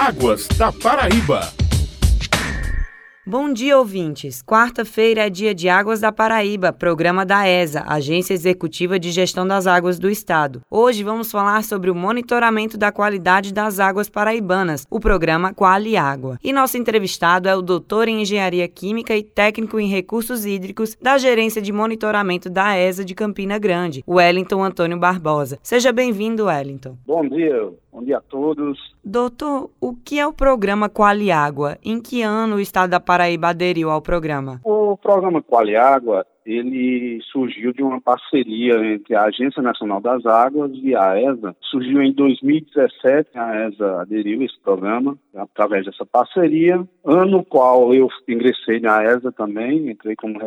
Águas da Paraíba. Bom dia, ouvintes. Quarta-feira é dia de Águas da Paraíba, programa da ESA, Agência Executiva de Gestão das Águas do Estado. Hoje vamos falar sobre o monitoramento da qualidade das águas paraibanas, o programa Quali Água. E nosso entrevistado é o doutor em Engenharia Química e técnico em Recursos Hídricos da Gerência de Monitoramento da ESA de Campina Grande, Wellington Antônio Barbosa. Seja bem-vindo, Wellington. Bom dia, bom dia a todos. Doutor, o que é o programa Quali Água? Em que ano o Estado da Paraíba aderiu ao programa? O programa Quali Água, ele surgiu de uma parceria entre a Agência Nacional das Águas e a ESA. Surgiu em 2017, a ESA aderiu a esse programa através dessa parceria, ano qual eu ingressei na ESA também, entrei como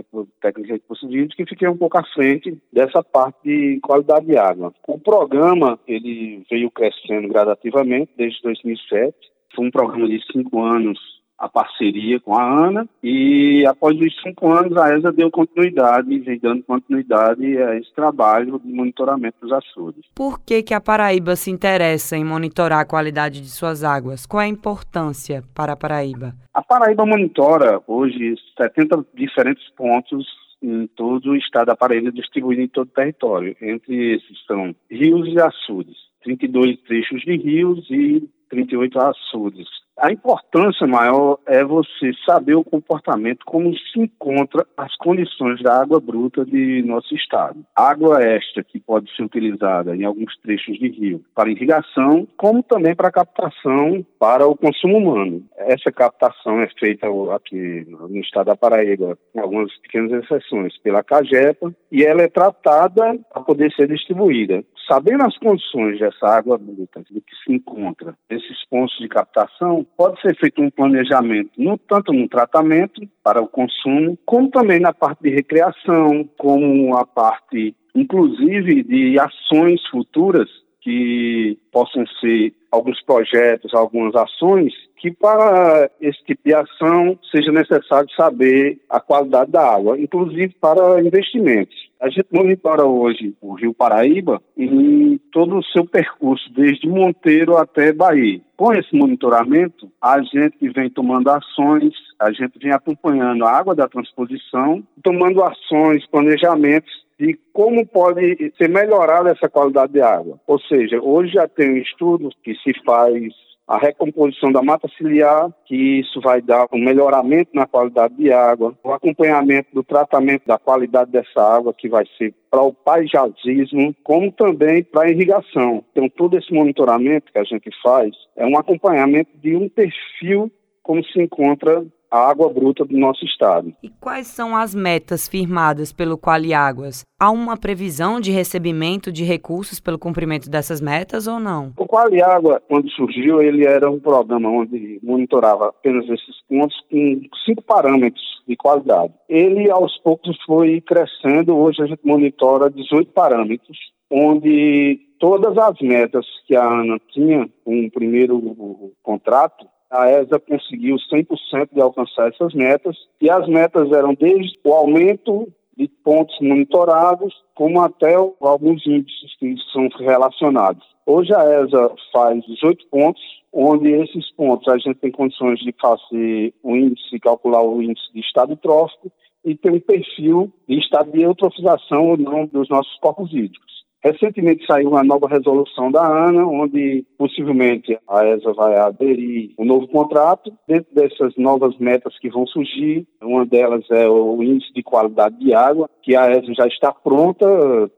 técnico de recursos hídricos e fiquei um pouco à frente dessa parte de qualidade de água. O programa, ele veio crescendo gradativamente desde 2007, foi um programa de cinco anos a parceria com a ANA e após os cinco anos a ESA deu continuidade, vem dando continuidade a esse trabalho de monitoramento dos açudes. Por que, que a Paraíba se interessa em monitorar a qualidade de suas águas? Qual é a importância para a Paraíba? A Paraíba monitora hoje 70 diferentes pontos em todo o estado da Paraíba, distribuído em todo o território. Entre esses são rios e açudes, 32 trechos de rios e 38 açudes. A importância maior é você saber o comportamento, como se encontra as condições da água bruta de nosso estado. Água esta que pode ser utilizada em alguns trechos de rio para irrigação, como também para captação para o consumo humano. Essa captação é feita aqui no estado da Paraíba, com algumas pequenas exceções, pela CAGEPA, e ela é tratada para poder ser distribuída. Sabendo as condições dessa água bruta, do que se encontra nesses pontos de captação, pode ser feito um planejamento, no, tanto no tratamento para o consumo, como também na parte de recreação, como a parte, inclusive, de ações futuras que possam ser alguns projetos, algumas ações que para esse tipo de ação seja necessário saber a qualidade da água, inclusive para investimentos. A gente monitora hoje o Rio Paraíba em todo o seu percurso, desde Monteiro até Bahia. Com esse monitoramento, a gente vem tomando ações, a gente vem acompanhando a água da transposição, tomando ações, planejamentos de como pode ser melhorada essa qualidade de água. Ou seja, hoje já tem um estudo que se faz a recomposição da mata ciliar, que isso vai dar um melhoramento na qualidade de água, o acompanhamento do tratamento da qualidade dessa água, que vai ser para o paisagismo, como também para a irrigação. Então, todo esse monitoramento que a gente faz é um acompanhamento de um perfil como se encontra a água bruta do nosso estado. E quais são as metas firmadas pelo Quali Águas? Há uma previsão de recebimento de recursos pelo cumprimento dessas metas ou não? O Quali Água, quando surgiu, ele era um programa onde monitorava apenas esses pontos com cinco parâmetros de qualidade. Ele, aos poucos, foi crescendo. Hoje a gente monitora 18 parâmetros, onde todas as metas que a ANA tinha com o primeiro contrato, a ESA conseguiu 100% de alcançar essas metas, e as metas eram desde o aumento de pontos monitorados, como até alguns índices que são relacionados. Hoje a ESA faz 18 pontos, onde esses pontos a gente tem condições de fazer o índice, calcular o índice de estado trófico e ter um perfil de estado de eutrofização ou não dos nossos corpos hídricos. Recentemente saiu uma nova resolução da ANA, onde possivelmente a ESA vai aderir um novo contrato. Dentro dessas novas metas que vão surgir, uma delas é o índice de qualidade de água, que a ESA já está pronta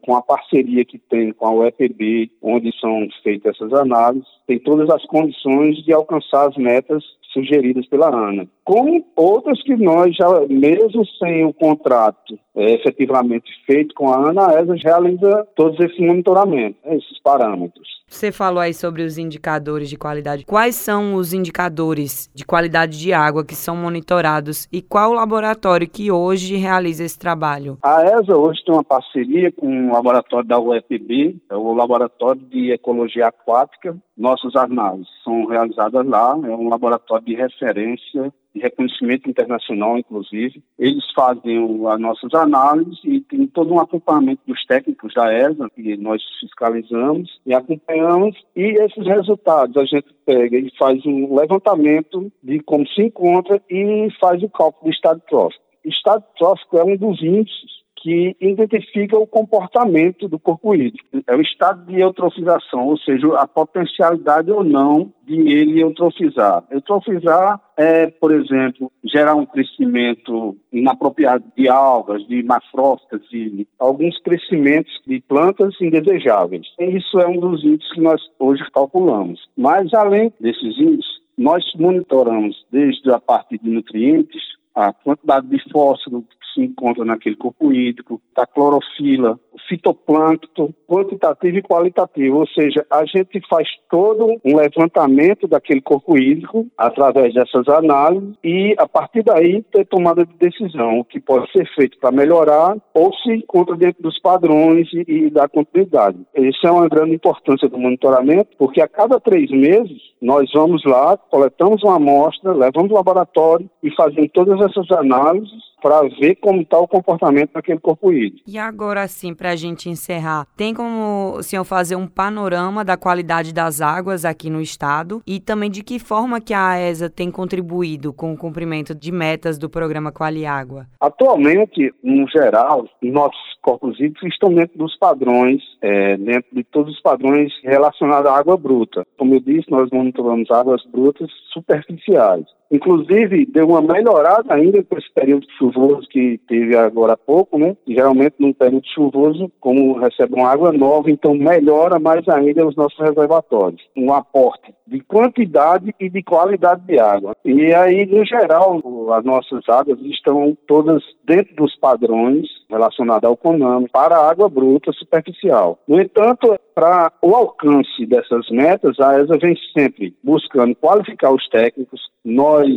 com a parceria que tem com a UEPB, onde são feitas essas análises, tem todas as condições de alcançar as metas sugeridas pela ANA. Como outras que nós já, mesmo sem o contrato é, efetivamente feito com a ANA, a ESA realiza todos esses monitoramentos, né, esses parâmetros. Você falou aí sobre os indicadores de qualidade. Quais são os indicadores de qualidade de água que são monitorados e qual o laboratório que hoje realiza esse trabalho? A ESA hoje tem uma parceria com o laboratório da UFB, é o Laboratório de Ecologia Aquática. Nossas análises são realizadas lá, é um laboratório de referência de reconhecimento internacional, inclusive. Eles fazem as nossas análises e tem todo um acompanhamento dos técnicos da ESA, que nós fiscalizamos, e acompanhamos acompanhamos e esses resultados a gente pega e faz um levantamento de como se encontra e faz o cálculo do estado trófico. Estado trófico é um dos índices que identifica o comportamento do corpo hídrico. É o estado de eutrofização, ou seja, a potencialidade ou não de ele eutrofizar. Eutrofizar é, por exemplo, gerar um crescimento inapropriado de algas, de macrófitas e alguns crescimentos de plantas indesejáveis. Isso é um dos índices que nós hoje calculamos. Mas, além desses índices, nós monitoramos desde a parte de nutrientes, a quantidade de fósforo se encontra naquele corpo hídrico, da clorofila, o fitoplâncton, quantitativo e qualitativo, ou seja, a gente faz todo um levantamento daquele corpo hídrico através dessas análises e a partir daí ter tomada de decisão, o que pode ser feito para melhorar ou se encontra dentro dos padrões e, e dar continuidade. Essa é uma grande importância do monitoramento, porque a cada três meses nós vamos lá, coletamos uma amostra, levamos ao laboratório e fazemos todas essas análises para ver como está o comportamento daquele corpo hídrico. E agora sim, para a gente encerrar, tem como o senhor fazer um panorama da qualidade das águas aqui no estado e também de que forma que a AESA tem contribuído com o cumprimento de metas do programa Qualiágua? Atualmente, no geral, nossos corpos hídricos estão dentro dos padrões, é, dentro de todos os padrões relacionados à água bruta. Como eu disse, nós monitoramos águas brutas superficiais. Inclusive, deu uma melhorada ainda com esse período chuvoso que teve agora há pouco, né? geralmente, num período chuvoso, como recebe uma água nova, então melhora mais ainda os nossos reservatórios. Um aporte de quantidade e de qualidade de água. E aí, no geral, as nossas águas estão todas dentro dos padrões relacionados ao CONAMI para a água bruta superficial. No entanto, para o alcance dessas metas, a ESA vem sempre buscando qualificar os técnicos. Nós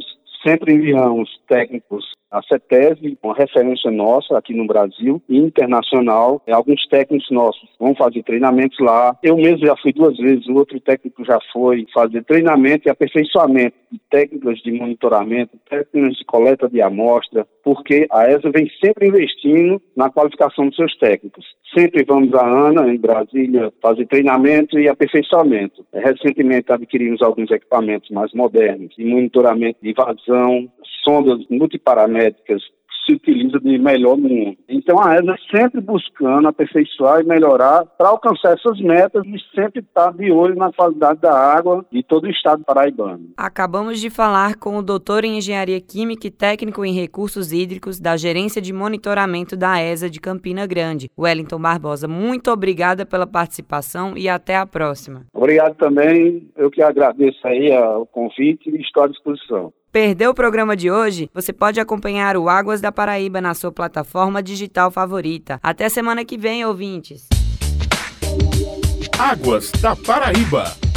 sempre enviamos técnicos a CETESB, uma referência nossa aqui no Brasil e internacional. Alguns técnicos nossos vão fazer treinamentos lá. Eu mesmo já fui duas vezes, o outro técnico já foi fazer treinamento e aperfeiçoamento de técnicas de monitoramento, técnicas de coleta de amostra, porque a ESA vem sempre investindo na qualificação dos seus técnicos. Sempre vamos à ANA, em Brasília, fazer treinamento e aperfeiçoamento. Recentemente adquirimos alguns equipamentos mais modernos de monitoramento de vazão, sondas multiparamétricas se utiliza de melhor no mundo. Então a ESA sempre buscando aperfeiçoar e melhorar para alcançar essas metas e sempre estar de olho na qualidade da água de todo o estado paraibano. Acabamos de falar com o doutor em Engenharia Química e técnico em Recursos Hídricos da Gerência de Monitoramento da ESA de Campina Grande, Wellington Barbosa. Muito obrigada pela participação e até a próxima. Obrigado também. Eu que agradeço aí o convite e estou à disposição. Perdeu o programa de hoje? Você pode acompanhar o Águas da Paraíba na sua plataforma digital favorita. Até semana que vem, ouvintes. Águas da Paraíba.